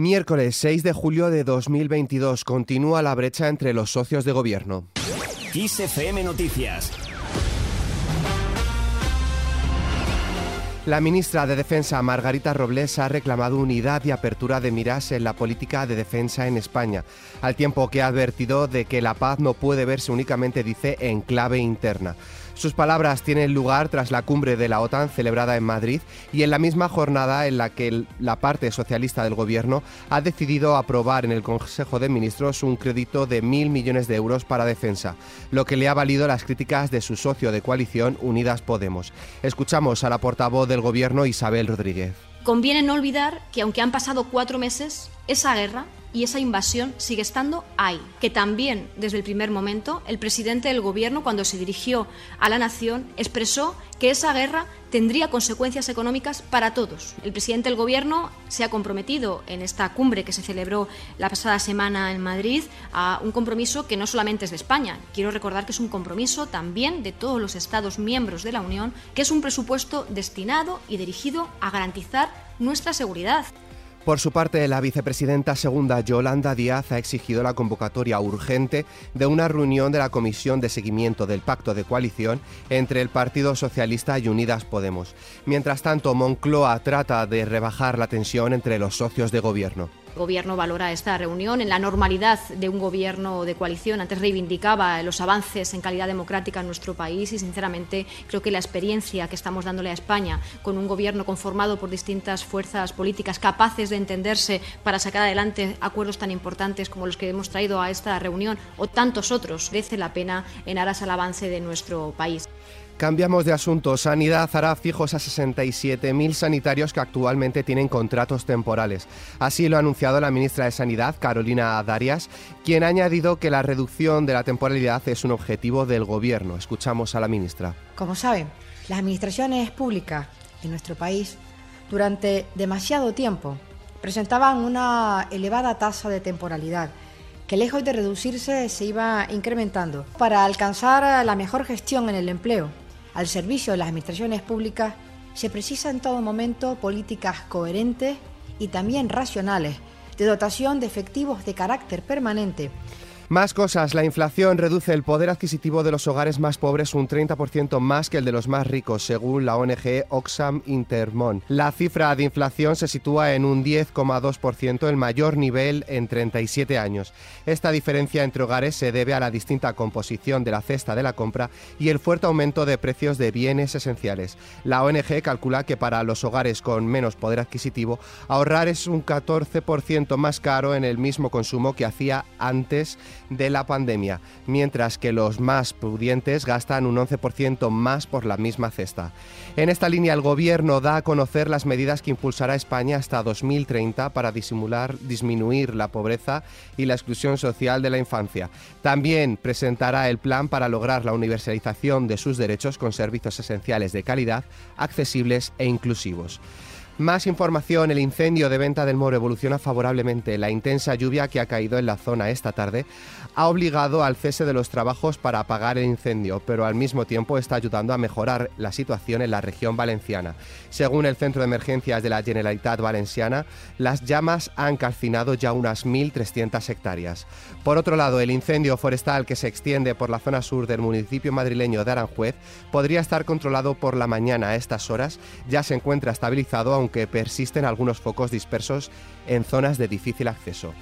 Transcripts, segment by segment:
Miércoles 6 de julio de 2022 continúa la brecha entre los socios de gobierno. XFM Noticias. La ministra de Defensa, Margarita Robles, ha reclamado unidad y apertura de miras en la política de defensa en España, al tiempo que ha advertido de que la paz no puede verse únicamente, dice, en clave interna. Sus palabras tienen lugar tras la cumbre de la OTAN celebrada en Madrid y en la misma jornada en la que la parte socialista del gobierno ha decidido aprobar en el Consejo de Ministros un crédito de mil millones de euros para defensa, lo que le ha valido las críticas de su socio de coalición Unidas Podemos. Escuchamos a la portavoz del gobierno Isabel Rodríguez. Conviene no olvidar que aunque han pasado cuatro meses, esa guerra y esa invasión sigue estando ahí. Que también, desde el primer momento, el presidente del Gobierno, cuando se dirigió a la nación, expresó que esa guerra tendría consecuencias económicas para todos. El presidente del Gobierno se ha comprometido en esta cumbre que se celebró la pasada semana en Madrid a un compromiso que no solamente es de España. Quiero recordar que es un compromiso también de todos los Estados miembros de la Unión, que es un presupuesto destinado y dirigido a garantizar nuestra seguridad. Por su parte, la vicepresidenta segunda Yolanda Díaz ha exigido la convocatoria urgente de una reunión de la Comisión de Seguimiento del Pacto de Coalición entre el Partido Socialista y Unidas Podemos. Mientras tanto, Moncloa trata de rebajar la tensión entre los socios de gobierno. Gobierno valora esta reunión en la normalidad de un gobierno de coalición. Antes reivindicaba los avances en calidad democrática en nuestro país y, sinceramente, creo que la experiencia que estamos dándole a España con un gobierno conformado por distintas fuerzas políticas capaces de entenderse para sacar adelante acuerdos tan importantes como los que hemos traído a esta reunión o tantos otros merece la pena en aras al avance de nuestro país. Cambiamos de asunto. Sanidad hará fijos a 67.000 sanitarios que actualmente tienen contratos temporales. Así lo ha anunciado la ministra de Sanidad, Carolina Darias, quien ha añadido que la reducción de la temporalidad es un objetivo del Gobierno. Escuchamos a la ministra. Como saben, las administraciones públicas en nuestro país durante demasiado tiempo presentaban una elevada tasa de temporalidad que lejos de reducirse se iba incrementando. Para alcanzar la mejor gestión en el empleo, al servicio de las administraciones públicas, se precisa en todo momento políticas coherentes y también racionales de dotación de efectivos de carácter permanente más cosas, la inflación reduce el poder adquisitivo de los hogares más pobres un 30% más que el de los más ricos, según la ONG Oxfam Intermon. La cifra de inflación se sitúa en un 10,2%, el mayor nivel en 37 años. Esta diferencia entre hogares se debe a la distinta composición de la cesta de la compra y el fuerte aumento de precios de bienes esenciales. La ONG calcula que para los hogares con menos poder adquisitivo, ahorrar es un 14% más caro en el mismo consumo que hacía antes de la pandemia, mientras que los más pudientes gastan un 11% más por la misma cesta. En esta línea, el Gobierno da a conocer las medidas que impulsará España hasta 2030 para disimular, disminuir la pobreza y la exclusión social de la infancia. También presentará el plan para lograr la universalización de sus derechos con servicios esenciales de calidad, accesibles e inclusivos. Más información, el incendio de venta del Moro evoluciona favorablemente. La intensa lluvia que ha caído en la zona esta tarde ha obligado al cese de los trabajos para apagar el incendio, pero al mismo tiempo está ayudando a mejorar la situación en la región valenciana. Según el Centro de Emergencias de la Generalitat Valenciana, las llamas han calcinado ya unas 1.300 hectáreas. Por otro lado, el incendio forestal que se extiende por la zona sur del municipio madrileño de Aranjuez podría estar controlado por la mañana a estas horas. Ya se encuentra estabilizado, aunque persisten algunos focos dispersos en zonas de difícil acceso.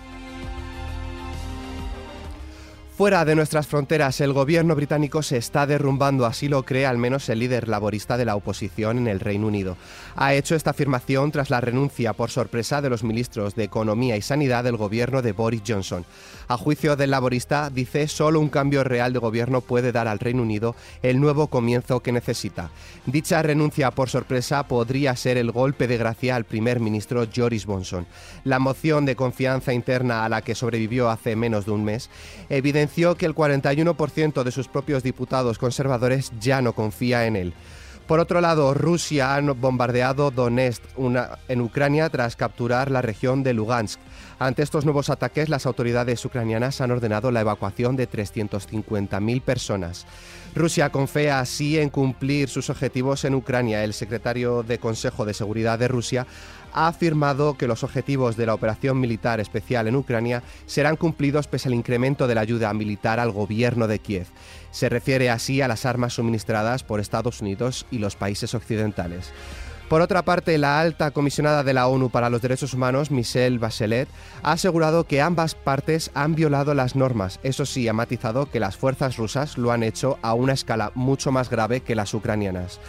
Fuera de nuestras fronteras, el gobierno británico se está derrumbando, así lo cree al menos el líder laborista de la oposición en el Reino Unido. Ha hecho esta afirmación tras la renuncia por sorpresa de los ministros de Economía y Sanidad del gobierno de Boris Johnson. A juicio del laborista, dice, solo un cambio real de gobierno puede dar al Reino Unido el nuevo comienzo que necesita. Dicha renuncia por sorpresa podría ser el golpe de gracia al primer ministro Joris Johnson. La moción de confianza interna a la que sobrevivió hace menos de un mes evidencia que el 41% de sus propios diputados conservadores ya no confía en él. Por otro lado, Rusia ha bombardeado Donetsk en Ucrania tras capturar la región de Lugansk. Ante estos nuevos ataques, las autoridades ucranianas han ordenado la evacuación de 350.000 personas. Rusia confía así en cumplir sus objetivos en Ucrania. El secretario de Consejo de Seguridad de Rusia ha afirmado que los objetivos de la operación militar especial en Ucrania serán cumplidos pese al incremento de la ayuda militar al gobierno de Kiev. Se refiere así a las armas suministradas por Estados Unidos y los países occidentales. Por otra parte, la alta comisionada de la ONU para los Derechos Humanos, Michelle Bachelet, ha asegurado que ambas partes han violado las normas. Eso sí, ha matizado que las fuerzas rusas lo han hecho a una escala mucho más grave que las ucranianas.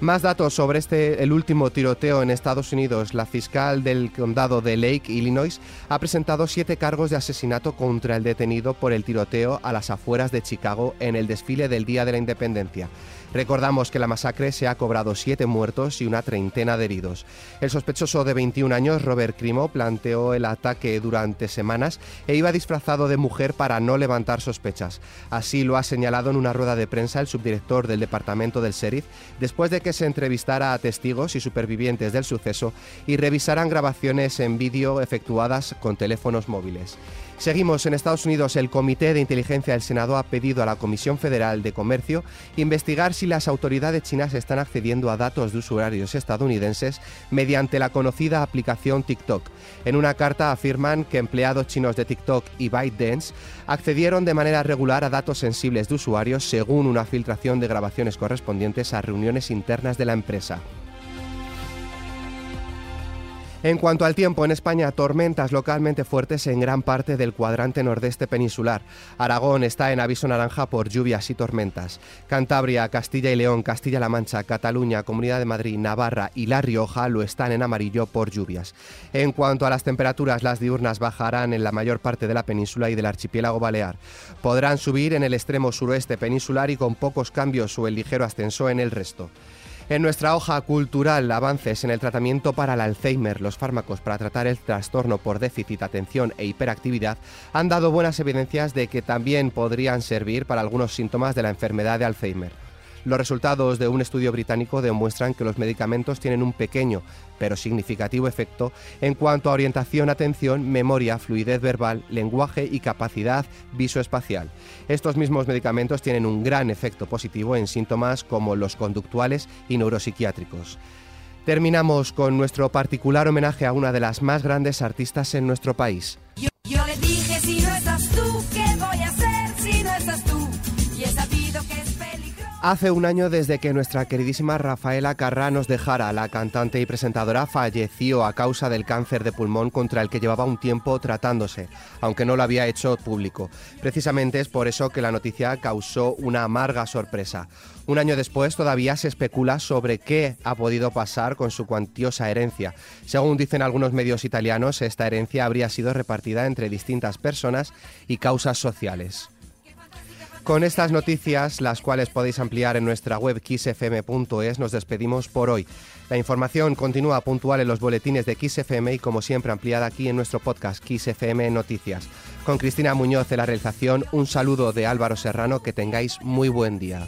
Más datos sobre este el último tiroteo en Estados Unidos. La fiscal del condado de Lake, Illinois, ha presentado siete cargos de asesinato contra el detenido por el tiroteo a las afueras de Chicago en el desfile del Día de la Independencia. Recordamos que la masacre se ha cobrado siete muertos y una treintena de heridos. El sospechoso de 21 años, Robert Crimo, planteó el ataque durante semanas e iba disfrazado de mujer para no levantar sospechas. Así lo ha señalado en una rueda de prensa el subdirector del departamento del sheriff después de que se entrevistara a testigos y supervivientes del suceso y revisaran grabaciones en vídeo efectuadas con teléfonos móviles. Seguimos en Estados Unidos. El Comité de Inteligencia del Senado ha pedido a la Comisión Federal de Comercio investigar si las autoridades chinas están accediendo a datos de usuarios estadounidenses mediante la conocida aplicación TikTok. En una carta afirman que empleados chinos de TikTok y ByteDance accedieron de manera regular a datos sensibles de usuarios según una filtración de grabaciones correspondientes a reuniones internas de la empresa. En cuanto al tiempo, en España, tormentas localmente fuertes en gran parte del cuadrante nordeste peninsular. Aragón está en aviso naranja por lluvias y tormentas. Cantabria, Castilla y León, Castilla-La Mancha, Cataluña, Comunidad de Madrid, Navarra y La Rioja lo están en amarillo por lluvias. En cuanto a las temperaturas, las diurnas bajarán en la mayor parte de la península y del archipiélago balear. Podrán subir en el extremo suroeste peninsular y con pocos cambios o el ligero ascenso en el resto. En nuestra hoja cultural, avances en el tratamiento para el Alzheimer, los fármacos para tratar el trastorno por déficit, atención e hiperactividad han dado buenas evidencias de que también podrían servir para algunos síntomas de la enfermedad de Alzheimer. Los resultados de un estudio británico demuestran que los medicamentos tienen un pequeño pero significativo efecto en cuanto a orientación, atención, memoria, fluidez verbal, lenguaje y capacidad visoespacial. Estos mismos medicamentos tienen un gran efecto positivo en síntomas como los conductuales y neuropsiquiátricos. Terminamos con nuestro particular homenaje a una de las más grandes artistas en nuestro país. Yo, le dije, si no estás tú, ¿qué voy a hacer si no estás tú? Y he sabido que Hace un año desde que nuestra queridísima Rafaela Carrá nos dejara, la cantante y presentadora falleció a causa del cáncer de pulmón contra el que llevaba un tiempo tratándose, aunque no lo había hecho público. Precisamente es por eso que la noticia causó una amarga sorpresa. Un año después todavía se especula sobre qué ha podido pasar con su cuantiosa herencia. Según dicen algunos medios italianos, esta herencia habría sido repartida entre distintas personas y causas sociales. Con estas noticias, las cuales podéis ampliar en nuestra web xfm.es, nos despedimos por hoy. La información continúa puntual en los boletines de XFM y como siempre ampliada aquí en nuestro podcast XFM Noticias. Con Cristina Muñoz en la realización, un saludo de Álvaro Serrano, que tengáis muy buen día.